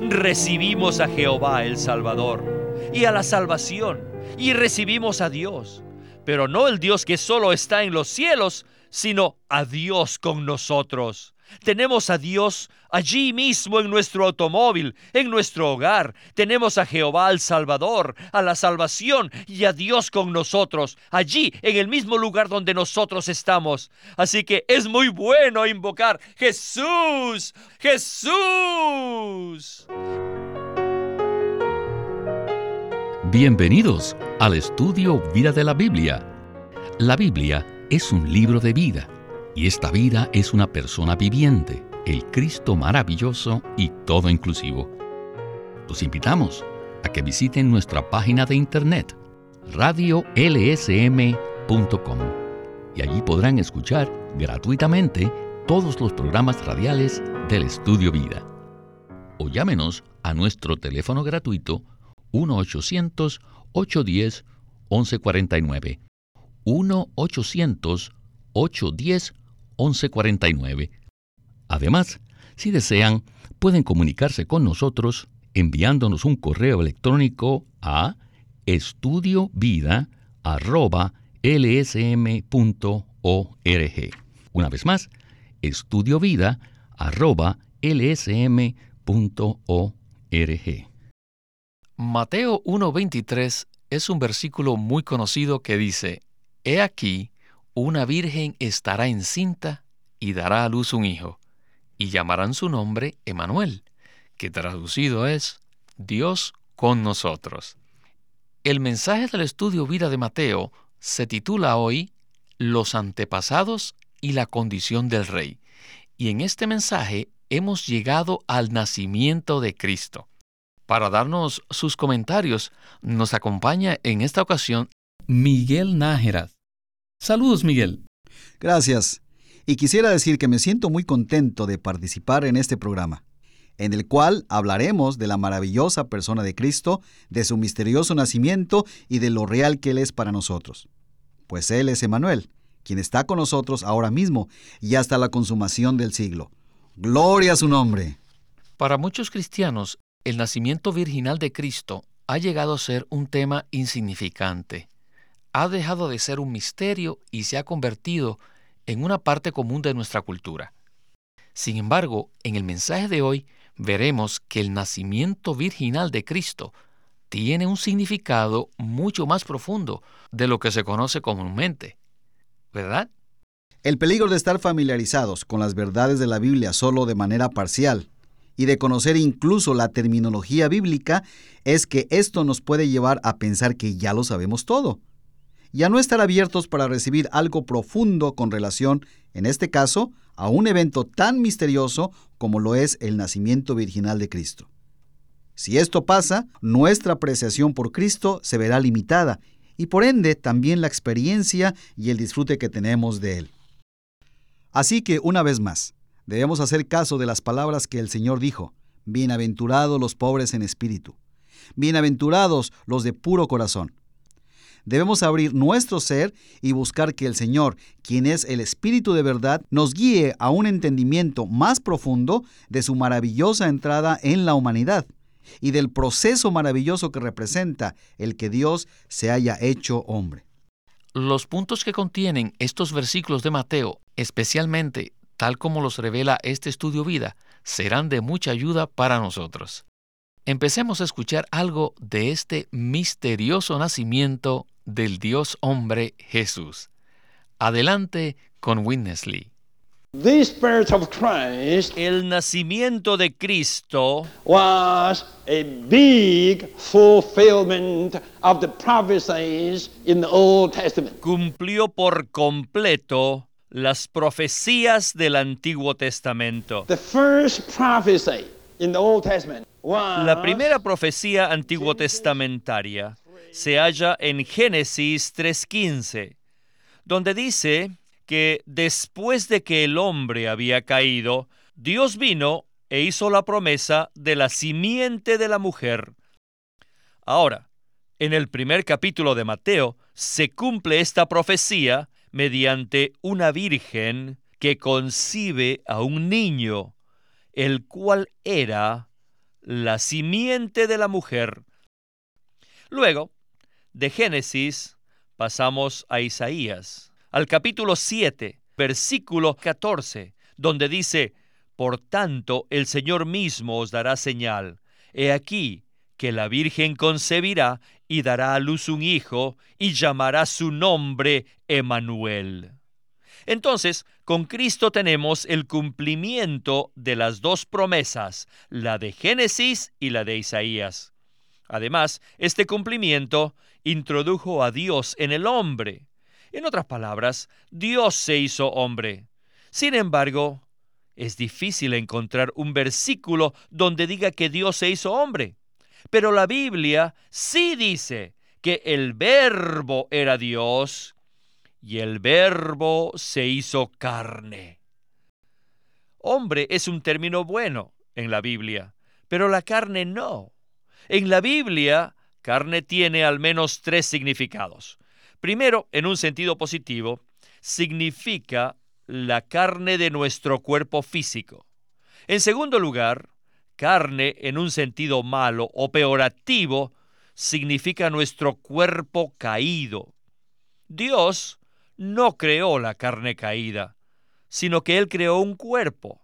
recibimos a Jehová el Salvador y a la salvación y recibimos a Dios, pero no el Dios que solo está en los cielos, sino a Dios con nosotros. Tenemos a Dios allí mismo en nuestro automóvil, en nuestro hogar. Tenemos a Jehová al Salvador, a la salvación y a Dios con nosotros, allí en el mismo lugar donde nosotros estamos. Así que es muy bueno invocar Jesús, Jesús. Bienvenidos al estudio Vida de la Biblia. La Biblia es un libro de vida y esta vida es una persona viviente, el Cristo maravilloso y todo inclusivo. Los invitamos a que visiten nuestra página de internet radiolsm.com y allí podrán escuchar gratuitamente todos los programas radiales del Estudio Vida. O llámenos a nuestro teléfono gratuito 1-800-810-1149. 1-800-810-1149 1149. Además, si desean, pueden comunicarse con nosotros enviándonos un correo electrónico a estudiovida.lsm.org. Una vez más, estudiovida.lsm.org. Mateo 1.23 es un versículo muy conocido que dice, He aquí, una virgen estará encinta y dará a luz un hijo, y llamarán su nombre Emanuel, que traducido es Dios con nosotros. El mensaje del estudio vida de Mateo se titula hoy Los antepasados y la condición del rey, y en este mensaje hemos llegado al nacimiento de Cristo. Para darnos sus comentarios, nos acompaña en esta ocasión Miguel Nájera, Saludos, Miguel. Gracias. Y quisiera decir que me siento muy contento de participar en este programa, en el cual hablaremos de la maravillosa persona de Cristo, de su misterioso nacimiento y de lo real que Él es para nosotros. Pues Él es Emanuel, quien está con nosotros ahora mismo y hasta la consumación del siglo. Gloria a su nombre. Para muchos cristianos, el nacimiento virginal de Cristo ha llegado a ser un tema insignificante ha dejado de ser un misterio y se ha convertido en una parte común de nuestra cultura. Sin embargo, en el mensaje de hoy veremos que el nacimiento virginal de Cristo tiene un significado mucho más profundo de lo que se conoce comúnmente. ¿Verdad? El peligro de estar familiarizados con las verdades de la Biblia solo de manera parcial y de conocer incluso la terminología bíblica es que esto nos puede llevar a pensar que ya lo sabemos todo y a no estar abiertos para recibir algo profundo con relación, en este caso, a un evento tan misterioso como lo es el nacimiento virginal de Cristo. Si esto pasa, nuestra apreciación por Cristo se verá limitada y por ende también la experiencia y el disfrute que tenemos de Él. Así que, una vez más, debemos hacer caso de las palabras que el Señor dijo, Bienaventurados los pobres en espíritu, bienaventurados los de puro corazón, Debemos abrir nuestro ser y buscar que el Señor, quien es el Espíritu de verdad, nos guíe a un entendimiento más profundo de su maravillosa entrada en la humanidad y del proceso maravilloso que representa el que Dios se haya hecho hombre. Los puntos que contienen estos versículos de Mateo, especialmente tal como los revela este estudio vida, serán de mucha ayuda para nosotros. Empecemos a escuchar algo de este misterioso nacimiento del Dios hombre Jesús. Adelante con Witness Lee. el nacimiento de Cristo was a big fulfillment of the prophecies in the Old Testament. Cumplió por completo las profecías del Antiguo Testamento. The first prophecy in the Old Testament La primera profecía antiguo testamentaria se halla en Génesis 3.15, donde dice que después de que el hombre había caído, Dios vino e hizo la promesa de la simiente de la mujer. Ahora, en el primer capítulo de Mateo se cumple esta profecía mediante una virgen que concibe a un niño, el cual era la simiente de la mujer. Luego, de Génesis, pasamos a Isaías, al capítulo 7, versículo 14, donde dice, Por tanto, el Señor mismo os dará señal. He aquí que la Virgen concebirá y dará a luz un hijo y llamará su nombre Emanuel. Entonces, con Cristo tenemos el cumplimiento de las dos promesas, la de Génesis y la de Isaías. Además, este cumplimiento introdujo a Dios en el hombre. En otras palabras, Dios se hizo hombre. Sin embargo, es difícil encontrar un versículo donde diga que Dios se hizo hombre. Pero la Biblia sí dice que el verbo era Dios y el verbo se hizo carne. Hombre es un término bueno en la Biblia, pero la carne no. En la Biblia, carne tiene al menos tres significados. Primero, en un sentido positivo, significa la carne de nuestro cuerpo físico. En segundo lugar, carne en un sentido malo o peorativo significa nuestro cuerpo caído. Dios no creó la carne caída, sino que Él creó un cuerpo.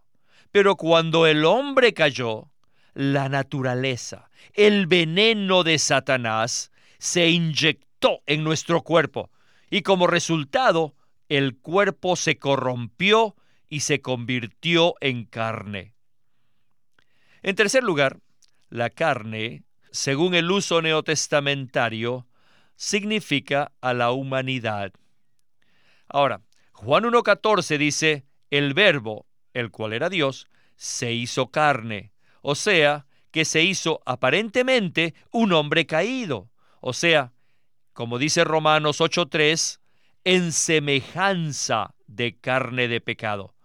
Pero cuando el hombre cayó, la naturaleza, el veneno de Satanás, se inyectó en nuestro cuerpo y como resultado el cuerpo se corrompió y se convirtió en carne. En tercer lugar, la carne, según el uso neotestamentario, significa a la humanidad. Ahora, Juan 1.14 dice, el verbo, el cual era Dios, se hizo carne, o sea, que se hizo aparentemente un hombre caído, o sea, como dice Romanos 8.3, en semejanza de carne de pecado.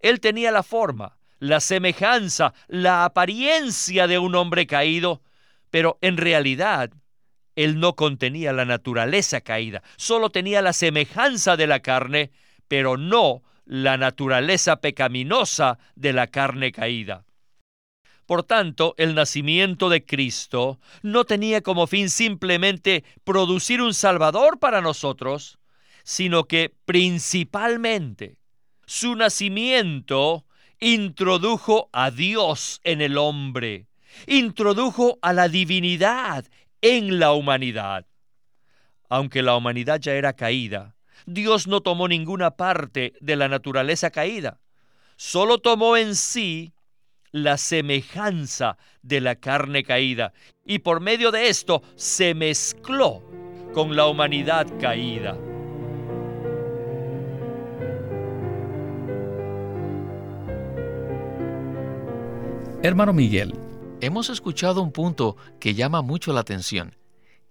Él tenía la forma, la semejanza, la apariencia de un hombre caído, pero en realidad él no contenía la naturaleza caída, solo tenía la semejanza de la carne, pero no la naturaleza pecaminosa de la carne caída. Por tanto, el nacimiento de Cristo no tenía como fin simplemente producir un Salvador para nosotros, sino que principalmente su nacimiento introdujo a Dios en el hombre, introdujo a la divinidad en la humanidad. Aunque la humanidad ya era caída, Dios no tomó ninguna parte de la naturaleza caída, solo tomó en sí la semejanza de la carne caída y por medio de esto se mezcló con la humanidad caída. Hermano Miguel, hemos escuchado un punto que llama mucho la atención,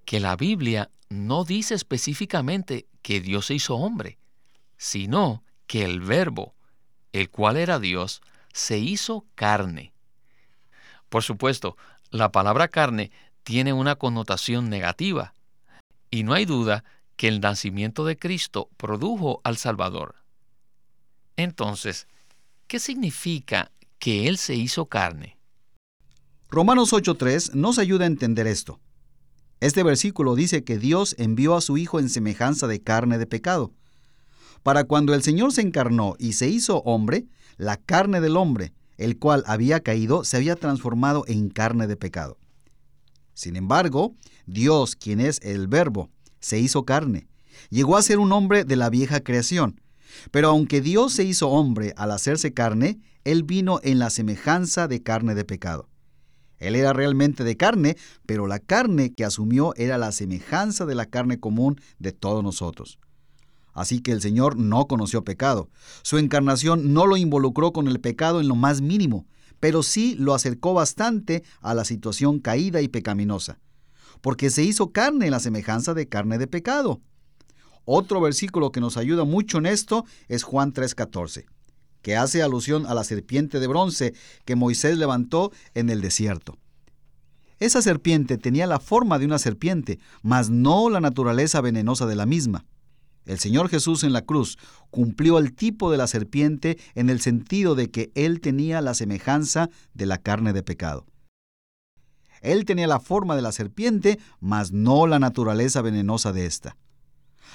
que la Biblia no dice específicamente que Dios se hizo hombre, sino que el verbo, el cual era Dios, se hizo carne. Por supuesto, la palabra carne tiene una connotación negativa, y no hay duda que el nacimiento de Cristo produjo al Salvador. Entonces, ¿qué significa que Él se hizo carne? Romanos 8.3 nos ayuda a entender esto. Este versículo dice que Dios envió a su Hijo en semejanza de carne de pecado. Para cuando el Señor se encarnó y se hizo hombre, la carne del hombre, el cual había caído, se había transformado en carne de pecado. Sin embargo, Dios, quien es el Verbo, se hizo carne. Llegó a ser un hombre de la vieja creación. Pero aunque Dios se hizo hombre al hacerse carne, Él vino en la semejanza de carne de pecado. Él era realmente de carne, pero la carne que asumió era la semejanza de la carne común de todos nosotros. Así que el Señor no conoció pecado. Su encarnación no lo involucró con el pecado en lo más mínimo, pero sí lo acercó bastante a la situación caída y pecaminosa, porque se hizo carne en la semejanza de carne de pecado. Otro versículo que nos ayuda mucho en esto es Juan 3:14 que hace alusión a la serpiente de bronce que Moisés levantó en el desierto. Esa serpiente tenía la forma de una serpiente, mas no la naturaleza venenosa de la misma. El Señor Jesús en la cruz cumplió el tipo de la serpiente en el sentido de que Él tenía la semejanza de la carne de pecado. Él tenía la forma de la serpiente, mas no la naturaleza venenosa de ésta.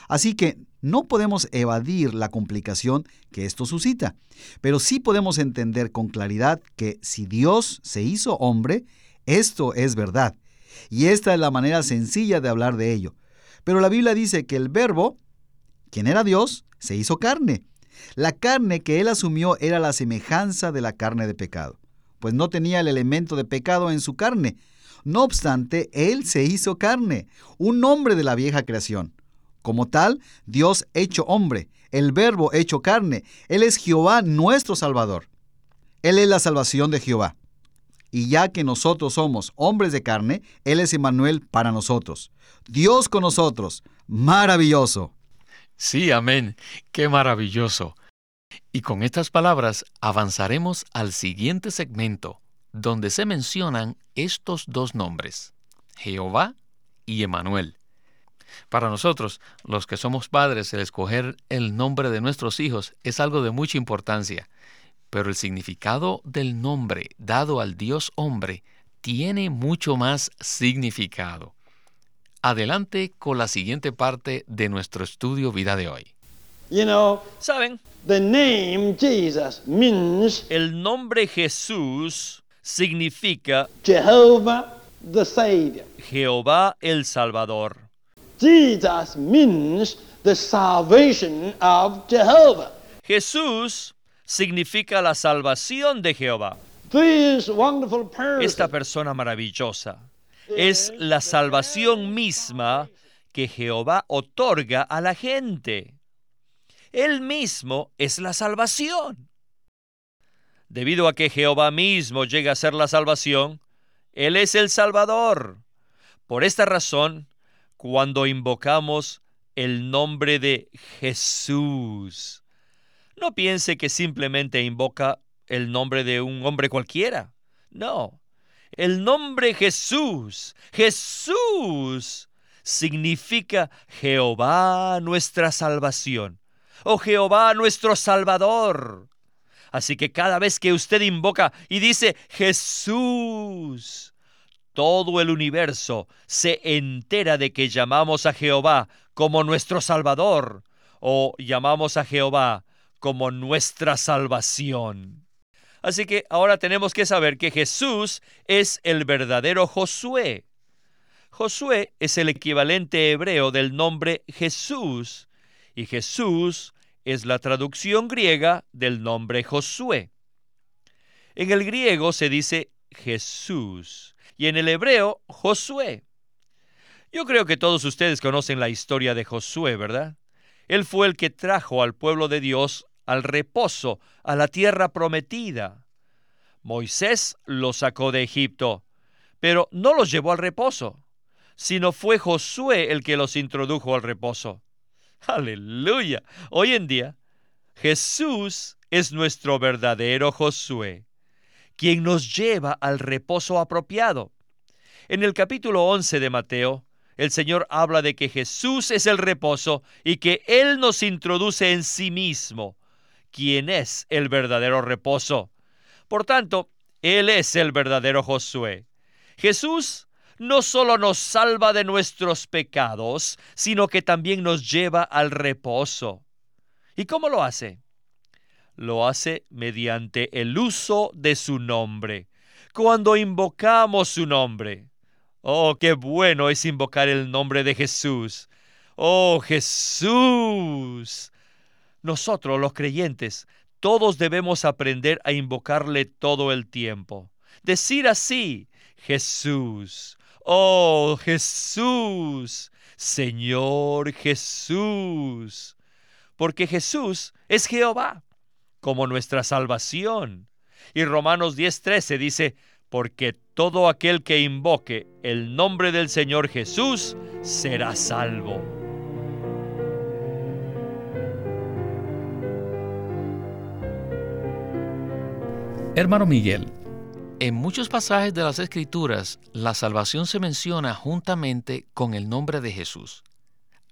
Así que no podemos evadir la complicación que esto suscita, pero sí podemos entender con claridad que si Dios se hizo hombre, esto es verdad. Y esta es la manera sencilla de hablar de ello. Pero la Biblia dice que el verbo, quien era Dios, se hizo carne. La carne que él asumió era la semejanza de la carne de pecado, pues no tenía el elemento de pecado en su carne. No obstante, él se hizo carne, un hombre de la vieja creación. Como tal, Dios hecho hombre, el verbo hecho carne, Él es Jehová nuestro Salvador. Él es la salvación de Jehová. Y ya que nosotros somos hombres de carne, Él es Emmanuel para nosotros. Dios con nosotros. Maravilloso. Sí, amén. Qué maravilloso. Y con estas palabras avanzaremos al siguiente segmento, donde se mencionan estos dos nombres, Jehová y Emmanuel. Para nosotros, los que somos padres, el escoger el nombre de nuestros hijos es algo de mucha importancia, pero el significado del nombre dado al Dios hombre tiene mucho más significado. Adelante con la siguiente parte de nuestro estudio vida de hoy. ¿Saben? The name Jesus means El nombre Jesús significa Jehovah the Savior. Jehová el Salvador. Jesus means the salvation of Jehovah. Jesús significa la salvación de Jehová. This wonderful person Esta persona maravillosa es la salvación misma que Jehová otorga a la gente. Él mismo es la salvación. Debido a que Jehová mismo llega a ser la salvación, Él es el Salvador. Por esta razón, cuando invocamos el nombre de Jesús, no piense que simplemente invoca el nombre de un hombre cualquiera. No. El nombre Jesús, Jesús, significa Jehová nuestra salvación o Jehová nuestro Salvador. Así que cada vez que usted invoca y dice Jesús, todo el universo se entera de que llamamos a Jehová como nuestro Salvador o llamamos a Jehová como nuestra salvación. Así que ahora tenemos que saber que Jesús es el verdadero Josué. Josué es el equivalente hebreo del nombre Jesús y Jesús es la traducción griega del nombre Josué. En el griego se dice Jesús y en el hebreo Josué. Yo creo que todos ustedes conocen la historia de Josué, ¿verdad? Él fue el que trajo al pueblo de Dios al reposo, a la tierra prometida. Moisés los sacó de Egipto, pero no los llevó al reposo, sino fue Josué el que los introdujo al reposo. Aleluya. Hoy en día, Jesús es nuestro verdadero Josué, quien nos lleva al reposo apropiado. En el capítulo 11 de Mateo, el Señor habla de que Jesús es el reposo y que Él nos introduce en sí mismo, quien es el verdadero reposo. Por tanto, Él es el verdadero Josué. Jesús no solo nos salva de nuestros pecados, sino que también nos lleva al reposo. ¿Y cómo lo hace? Lo hace mediante el uso de su nombre. Cuando invocamos su nombre. Oh, qué bueno es invocar el nombre de Jesús. Oh, Jesús. Nosotros los creyentes, todos debemos aprender a invocarle todo el tiempo. Decir así, Jesús, Oh Jesús, Señor Jesús. Porque Jesús es Jehová, como nuestra salvación. Y Romanos 10:13 dice, porque todo aquel que invoque el nombre del Señor Jesús será salvo. Hermano Miguel, en muchos pasajes de las Escrituras, la salvación se menciona juntamente con el nombre de Jesús.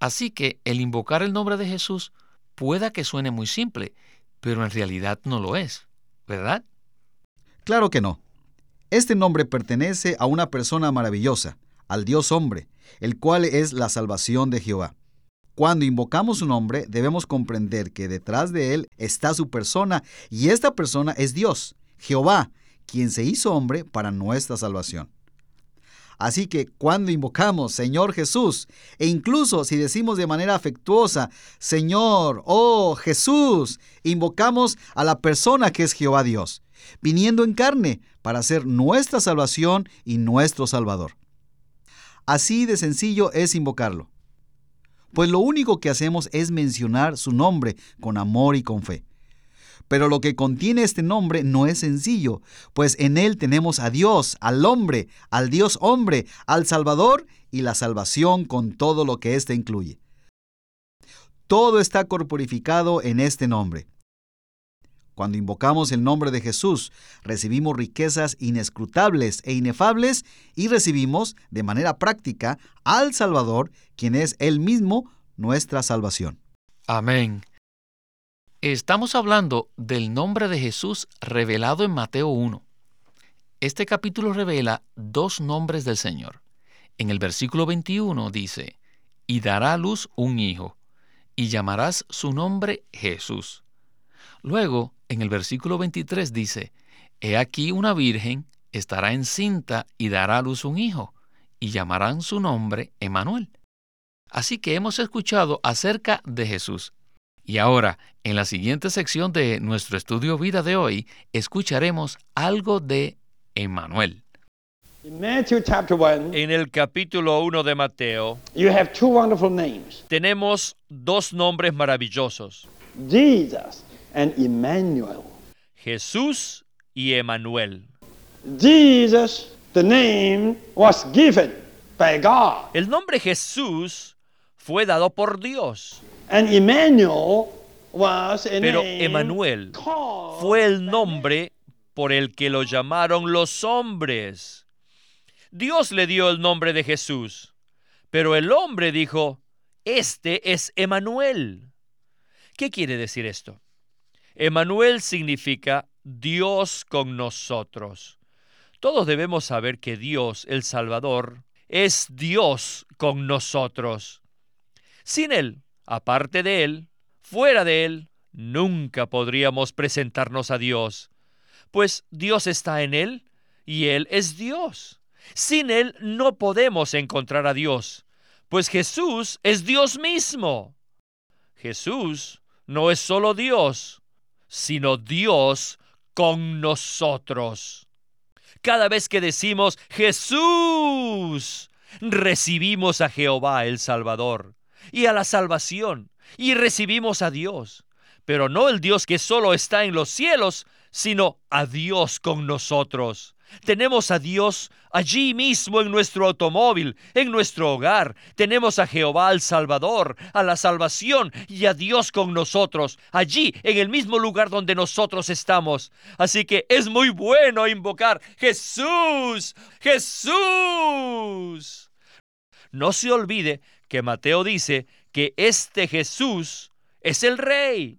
Así que el invocar el nombre de Jesús pueda que suene muy simple, pero en realidad no lo es, ¿verdad? Claro que no. Este nombre pertenece a una persona maravillosa, al Dios hombre, el cual es la salvación de Jehová. Cuando invocamos su nombre, debemos comprender que detrás de él está su persona, y esta persona es Dios, Jehová, quien se hizo hombre para nuestra salvación. Así que cuando invocamos Señor Jesús, e incluso si decimos de manera afectuosa, Señor, oh Jesús, invocamos a la persona que es Jehová Dios, viniendo en carne para ser nuestra salvación y nuestro Salvador. Así de sencillo es invocarlo pues lo único que hacemos es mencionar su nombre con amor y con fe. Pero lo que contiene este nombre no es sencillo, pues en él tenemos a Dios, al hombre, al Dios hombre, al Salvador y la salvación con todo lo que éste incluye. Todo está corporificado en este nombre. Cuando invocamos el nombre de Jesús, recibimos riquezas inescrutables e inefables y recibimos, de manera práctica, al Salvador, quien es Él mismo nuestra salvación. Amén. Estamos hablando del nombre de Jesús revelado en Mateo 1. Este capítulo revela dos nombres del Señor. En el versículo 21 dice, y dará a luz un hijo, y llamarás su nombre Jesús. Luego, en el versículo 23 dice, He aquí una virgen estará encinta y dará a luz un hijo, y llamarán su nombre Emanuel. Así que hemos escuchado acerca de Jesús. Y ahora, en la siguiente sección de nuestro estudio vida de hoy, escucharemos algo de Emanuel. En el capítulo 1 de Mateo, tenemos dos nombres maravillosos. Jesus and Emmanuel. Jesús y Emanuel. Jesus, the name was given by God. El nombre Jesús fue dado por Dios. And Emmanuel was a Pero Emanuel fue el nombre por el que lo llamaron los hombres. Dios le dio el nombre de Jesús, pero el hombre dijo, este es Emanuel. ¿Qué quiere decir esto? Emanuel significa Dios con nosotros. Todos debemos saber que Dios, el Salvador, es Dios con nosotros. Sin Él, aparte de Él, fuera de Él, nunca podríamos presentarnos a Dios, pues Dios está en Él y Él es Dios. Sin Él no podemos encontrar a Dios, pues Jesús es Dios mismo. Jesús no es solo Dios, sino Dios con nosotros. Cada vez que decimos Jesús, recibimos a Jehová el Salvador y a la salvación y recibimos a Dios, pero no el Dios que solo está en los cielos, sino a Dios con nosotros. Tenemos a Dios allí mismo en nuestro automóvil, en nuestro hogar. Tenemos a Jehová al Salvador, a la salvación y a Dios con nosotros, allí en el mismo lugar donde nosotros estamos. Así que es muy bueno invocar Jesús, Jesús. No se olvide que Mateo dice que este Jesús es el Rey.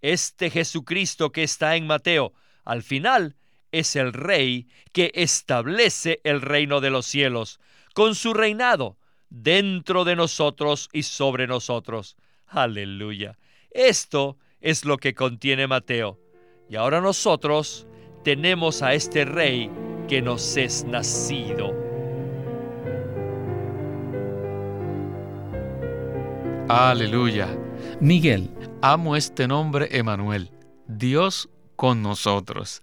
Este Jesucristo que está en Mateo, al final, es el rey que establece el reino de los cielos, con su reinado dentro de nosotros y sobre nosotros. Aleluya. Esto es lo que contiene Mateo. Y ahora nosotros tenemos a este rey que nos es nacido. Aleluya. Miguel, Amo este nombre Emanuel, Dios con nosotros.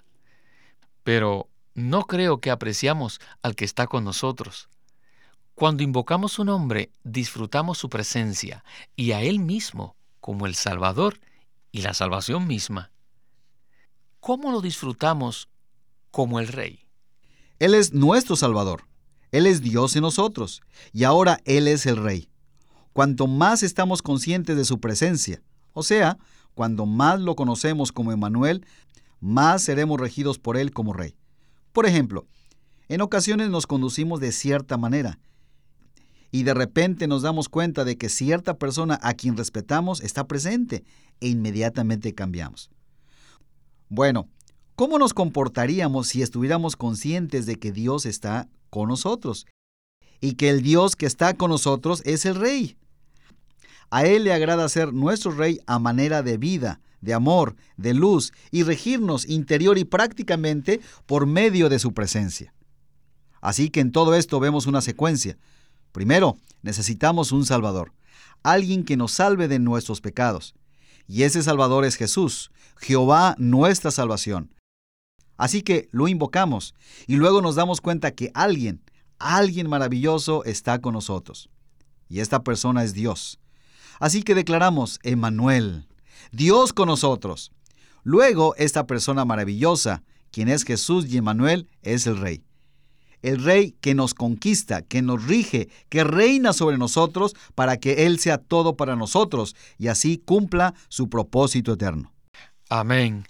Pero no creo que apreciamos al que está con nosotros. Cuando invocamos su nombre, disfrutamos su presencia y a Él mismo como el Salvador y la salvación misma. ¿Cómo lo disfrutamos como el Rey? Él es nuestro Salvador. Él es Dios en nosotros. Y ahora Él es el Rey. Cuanto más estamos conscientes de su presencia, o sea, cuando más lo conocemos como Emmanuel, más seremos regidos por Él como Rey. Por ejemplo, en ocasiones nos conducimos de cierta manera y de repente nos damos cuenta de que cierta persona a quien respetamos está presente e inmediatamente cambiamos. Bueno, ¿Cómo nos comportaríamos si estuviéramos conscientes de que Dios está con nosotros y que el Dios que está con nosotros es el Rey? A Él le agrada ser nuestro Rey a manera de vida, de amor, de luz y regirnos interior y prácticamente por medio de su presencia. Así que en todo esto vemos una secuencia. Primero, necesitamos un Salvador, alguien que nos salve de nuestros pecados. Y ese Salvador es Jesús, Jehová nuestra salvación. Así que lo invocamos y luego nos damos cuenta que alguien, alguien maravilloso está con nosotros. Y esta persona es Dios. Así que declaramos, Emmanuel, Dios con nosotros. Luego, esta persona maravillosa, quien es Jesús y Emmanuel, es el Rey. El Rey que nos conquista, que nos rige, que reina sobre nosotros para que Él sea todo para nosotros y así cumpla su propósito eterno. Amén.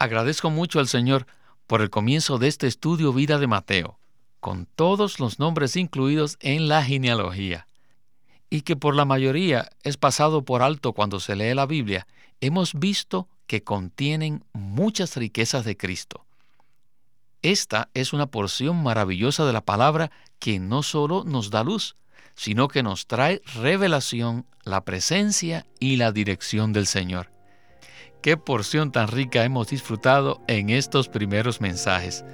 Agradezco mucho al Señor por el comienzo de este estudio Vida de Mateo, con todos los nombres incluidos en la genealogía, y que por la mayoría es pasado por alto cuando se lee la Biblia, hemos visto que contienen muchas riquezas de Cristo. Esta es una porción maravillosa de la palabra que no solo nos da luz, sino que nos trae revelación, la presencia y la dirección del Señor. Qué porción tan rica hemos disfrutado en estos primeros mensajes.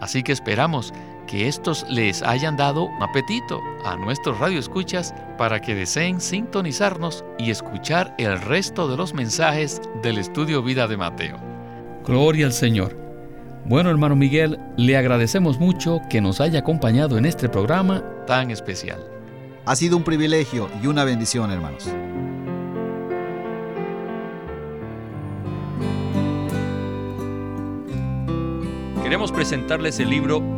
Así que esperamos que estos les hayan dado un apetito a nuestros radioescuchas para que deseen sintonizarnos y escuchar el resto de los mensajes del estudio Vida de Mateo. Gloria al Señor. Bueno, hermano Miguel, le agradecemos mucho que nos haya acompañado en este programa tan especial. Ha sido un privilegio y una bendición, hermanos. Queremos presentarles el libro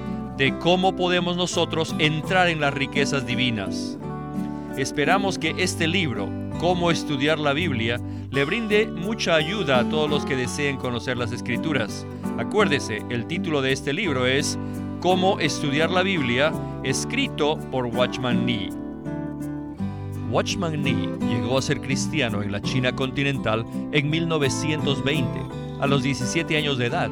de cómo podemos nosotros entrar en las riquezas divinas. Esperamos que este libro, Cómo estudiar la Biblia, le brinde mucha ayuda a todos los que deseen conocer las escrituras. Acuérdese, el título de este libro es Cómo estudiar la Biblia, escrito por Watchman Nee. Watchman Nee llegó a ser cristiano en la China continental en 1920 a los 17 años de edad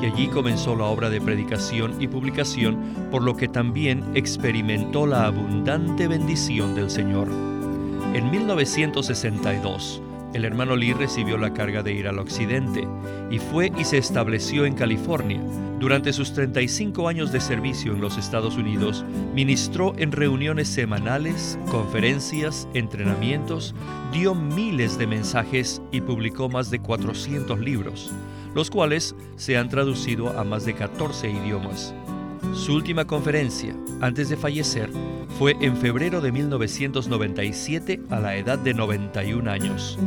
y allí comenzó la obra de predicación y publicación, por lo que también experimentó la abundante bendición del Señor. En 1962, el hermano Lee recibió la carga de ir al occidente y fue y se estableció en California. Durante sus 35 años de servicio en los Estados Unidos, ministró en reuniones semanales, conferencias, entrenamientos, dio miles de mensajes y publicó más de 400 libros, los cuales se han traducido a más de 14 idiomas. Su última conferencia, antes de fallecer, fue en febrero de 1997 a la edad de 91 años.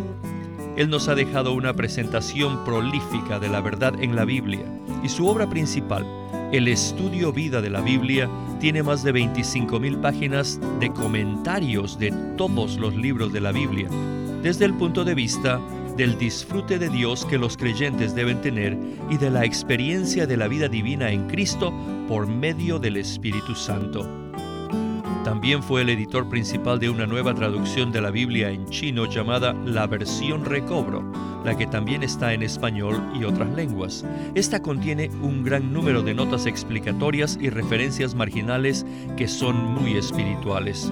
Él nos ha dejado una presentación prolífica de la verdad en la Biblia y su obra principal, el estudio vida de la Biblia, tiene más de 25.000 páginas de comentarios de todos los libros de la Biblia, desde el punto de vista del disfrute de Dios que los creyentes deben tener y de la experiencia de la vida divina en Cristo por medio del Espíritu Santo. También fue el editor principal de una nueva traducción de la Biblia en chino llamada La Versión Recobro, la que también está en español y otras lenguas. Esta contiene un gran número de notas explicatorias y referencias marginales que son muy espirituales.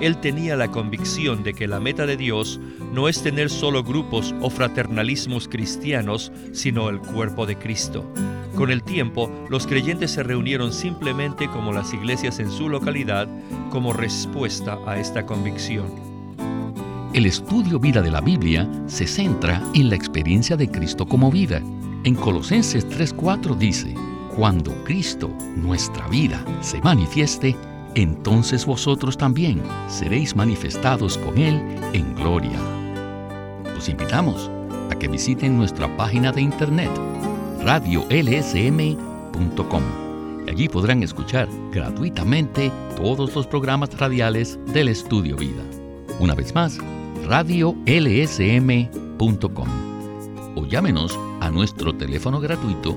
él tenía la convicción de que la meta de Dios no es tener solo grupos o fraternalismos cristianos, sino el cuerpo de Cristo. Con el tiempo, los creyentes se reunieron simplemente como las iglesias en su localidad como respuesta a esta convicción. El estudio vida de la Biblia se centra en la experiencia de Cristo como vida. En Colosenses 3:4 dice, Cuando Cristo, nuestra vida, se manifieste, entonces vosotros también seréis manifestados con Él en gloria. Los invitamos a que visiten nuestra página de internet radiolsm.com. Allí podrán escuchar gratuitamente todos los programas radiales del Estudio Vida. Una vez más, radiolsm.com. O llámenos a nuestro teléfono gratuito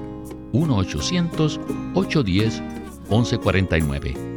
1-800-810-1149